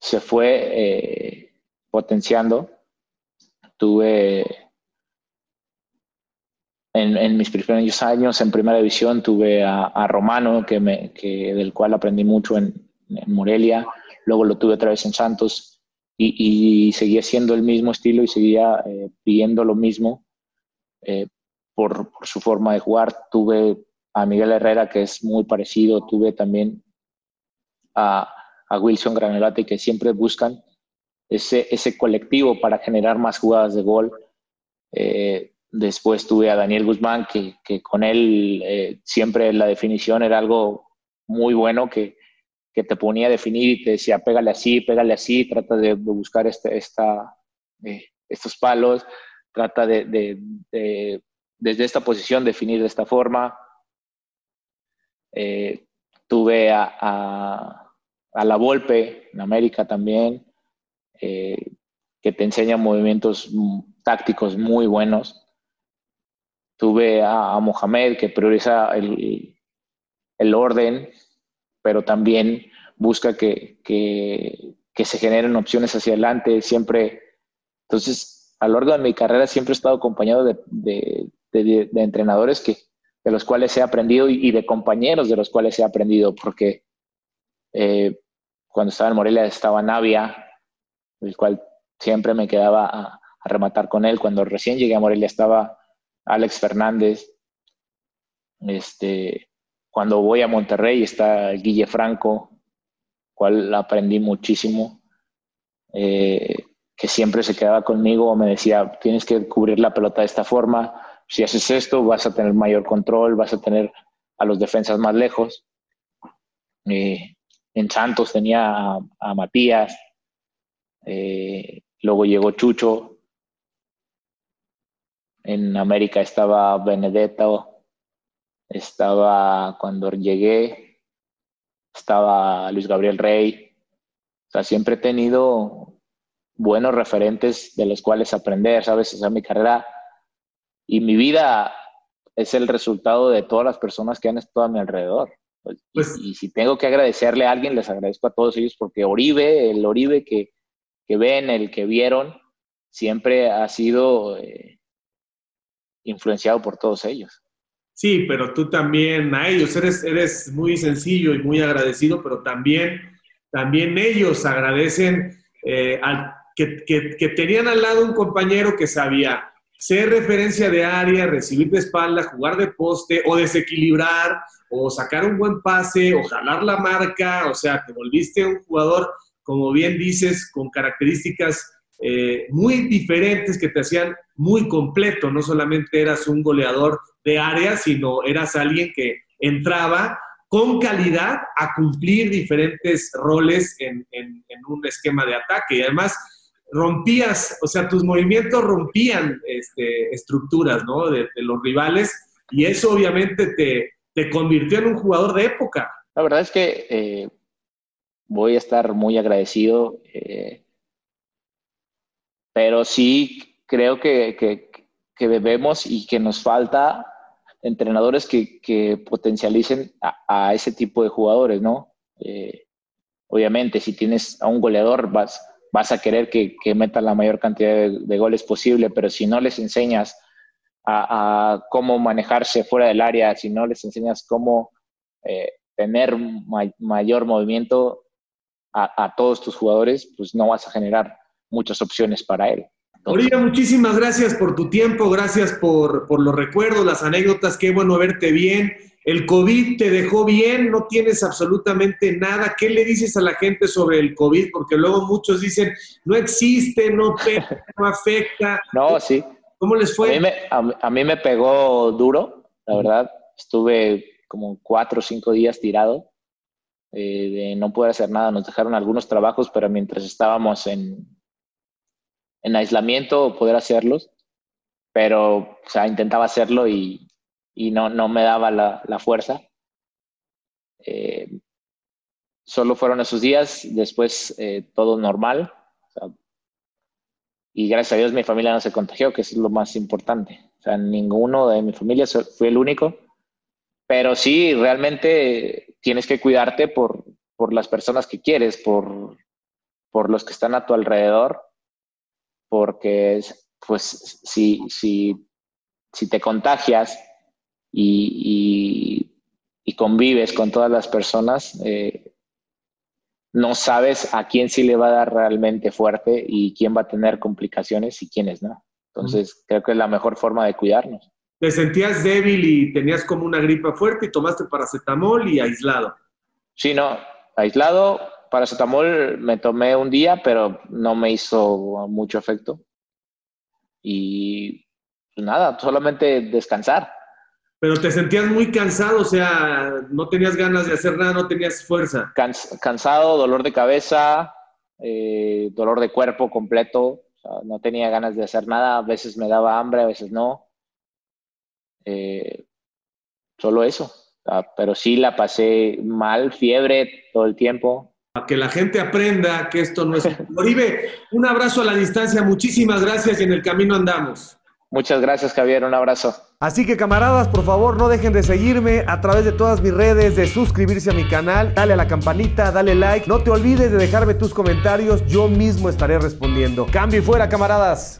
se fue eh, potenciando Tuve en, mis primeros años en primera división, tuve a, Romano, que me, que, del cual aprendí mucho en, Morelia. Luego lo tuve otra vez en Santos y, seguía siendo el mismo estilo y seguía eh, pidiendo lo mismo eh, por, su forma de jugar. Tuve a Miguel Herrera, que es muy parecido. Tuve también a, a Wilson Granolate, que siempre buscan ese, ese colectivo para generar más jugadas de gol. Eh, después tuve a Daniel Guzmán, que, con él eh, siempre la definición era algo muy bueno, que, que, te ponía a definir y te decía, pégale así, pégale así, trata de, buscar este, esta, eh, estos palos, trata de, de, desde esta posición definir de esta forma. tuve a, a, La Volpe en América también, eh, que te enseña movimientos tácticos muy buenos. Tuve a, Mohamed que prioriza el, el, orden, pero también busca que, que, que, se generen opciones hacia adelante. Siempre, entonces, a lo largo de mi carrera siempre he estado acompañado de, de, de, entrenadores que, de los cuales he aprendido y, de compañeros de los cuales he aprendido, porque eh, cuando estaba en Morelia estaba Navia, el cual siempre me quedaba a, rematar con él. Cuando recién llegué a Morelia estaba Alex Fernández. Este, cuando voy a Monterrey está Guille Franco, cual aprendí muchísimo, eh, que siempre se quedaba conmigo, me decía, tienes que cubrir la pelota de esta forma, si haces esto vas a tener mayor control, vas a tener a los defensas más lejos. En Santos tenía a Matías, eh, luego llegó Chucho. En América estaba Benedetto. Estaba cuando llegué, estaba Luis Gabriel Rey. O sea, siempre he tenido buenos referentes de los cuales aprender, ¿sabes? O sea, mi carrera y mi vida es el resultado de todas las personas que han estado a mi alrededor. Pues y, si tengo que agradecerle a alguien, les agradezco a todos ellos porque Oribe, el Oribe que, que ven, el que vieron, siempre ha sido eh, influenciado por todos ellos. Sí, pero tú también a ellos eres, eres muy sencillo y muy agradecido, pero también, también ellos agradecen eh, al, que, que, tenían al lado un compañero que sabía ser referencia de área, recibir de espalda, jugar de poste o desequilibrar o sacar un buen pase o jalar la marca, o sea, te volviste un jugador, como bien dices, con características eh, muy diferentes que te hacían muy completo, no solamente eras un goleador de área, sino eras alguien que entraba con calidad a cumplir diferentes roles en, un esquema de ataque. Y además rompías, o sea, tus movimientos rompían este, estructuras de, los rivales. Y eso obviamente te, te, convirtió en un jugador de época. La verdad es que eh, voy a estar muy agradecido, eh, pero sí creo que, que, debemos y que nos falta entrenadores que, que potencialicen a, ese tipo de jugadores, ¿no? Eh, obviamente, si tienes a un goleador, vas, vas a querer que, que metan la mayor cantidad de, goles posible, pero si no les enseñas a, cómo manejarse fuera del área, si no les enseñas cómo eh, tener mayor movimiento a todos tus jugadores, pues no vas a generar muchas opciones para él. Orilla, muchísimas gracias por tu tiempo, gracias por, los recuerdos, las anécdotas, qué bueno verte bien. El COVID te dejó bien, no tienes absolutamente nada. ¿Qué le dices a la gente sobre el COVID? Porque luego muchos dicen, no existe, no pega, no afecta. No, sí. ¿Cómo les fue? A mí me, pegó duro, la verdad. Estuve como cuatro o cinco días tirado, eh, de no poder hacer nada. Nos dejaron algunos trabajos, pero mientras estábamos en, en aislamiento poder hacerlos, pero o intentaba hacerlo y, no, me daba la, fuerza. Eh, solo fueron esos días, después eh, todo normal. y gracias a Dios mi familia no se contagió, que es lo más importante. O sea, ninguno de mi familia fue el único. Pero sí, realmente tienes que cuidarte por, las personas que quieres, por los que están a tu alrededor porque pues si, si, si te contagias y, convives con todas las personas, eh, no sabes a quién sí le va a dar realmente fuerte y quién va a tener complicaciones y quiénes no. Entonces, creo que es la mejor forma de cuidarnos. ¿Te sentías débil y tenías como una gripa fuerte y tomaste paracetamol y aislado? Sí, no, aislado, paracetamol me tomé un día, pero no me hizo mucho efecto. Y pues nada, solamente descansar. Pero te sentías muy cansado, o sea, no tenías ganas de hacer nada, no tenías fuerza. cansado, dolor de cabeza, eh, dolor de cuerpo completo, no tenía ganas de hacer nada, a veces me daba hambre, a veces no. Eh, solo eso, pero sí la pasé mal, fiebre todo el tiempo que la gente aprenda que esto no es... Oribe, un abrazo a la distancia, muchísimas gracias y en el camino andamos. Muchas gracias, Javier, un abrazo. Así que camaradas, por favor, no dejen de seguirme a través de todas mis redes, de suscribirse a mi canal, dale a la campanita, dale like, no te olvides de dejarme tus comentarios, yo mismo estaré respondiendo. Cambio y fuera, camaradas.